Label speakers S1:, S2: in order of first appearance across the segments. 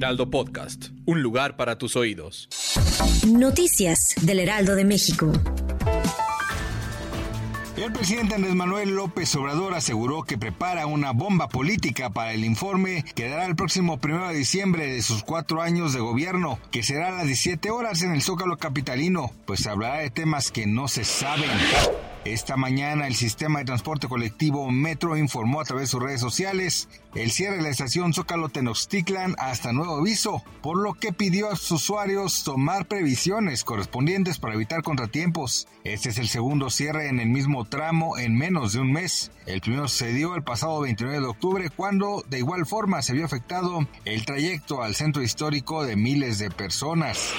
S1: Heraldo Podcast, un lugar para tus oídos.
S2: Noticias del Heraldo de México.
S3: El presidente Andrés Manuel López Obrador aseguró que prepara una bomba política para el informe que dará el próximo 1 de diciembre de sus cuatro años de gobierno, que será a las 17 horas en el Zócalo Capitalino, pues hablará de temas que no se saben. Esta mañana el sistema de transporte colectivo Metro informó a través de sus redes sociales el cierre de la estación Zócalo Tenochtitlan hasta nuevo aviso, por lo que pidió a sus usuarios tomar previsiones correspondientes para evitar contratiempos. Este es el segundo cierre en el mismo tramo en menos de un mes. El primero sucedió el pasado 29 de octubre cuando de igual forma se vio afectado el trayecto al centro histórico de miles de personas.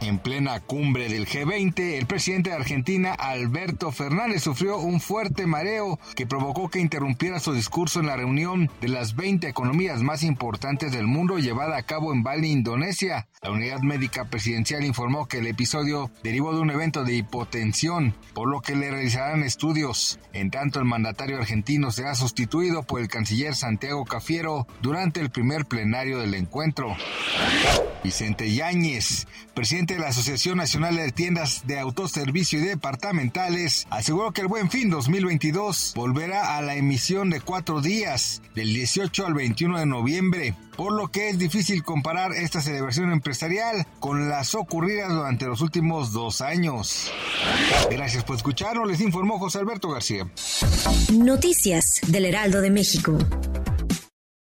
S3: En plena cumbre del G20, el presidente de Argentina, Alberto Fernández, sufrió un fuerte mareo que provocó que interrumpiera su discurso en la reunión de las 20 economías más importantes del mundo llevada a cabo en Bali, Indonesia. La unidad médica presidencial informó que el episodio derivó de un evento de hipotensión, por lo que le realizarán estudios. En tanto, el mandatario argentino será sustituido por el canciller Santiago Cafiero durante el primer plenario del encuentro. Vicente Yáñez, presidente de la Asociación Nacional de Tiendas de Autoservicio y Departamentales, aseguró que el Buen Fin 2022 volverá a la emisión de cuatro días, del 18 al 21 de noviembre, por lo que es difícil comparar esta celebración empresarial con las ocurridas durante los últimos dos años. Gracias por escucharnos, les informó José Alberto García.
S2: Noticias del Heraldo de México.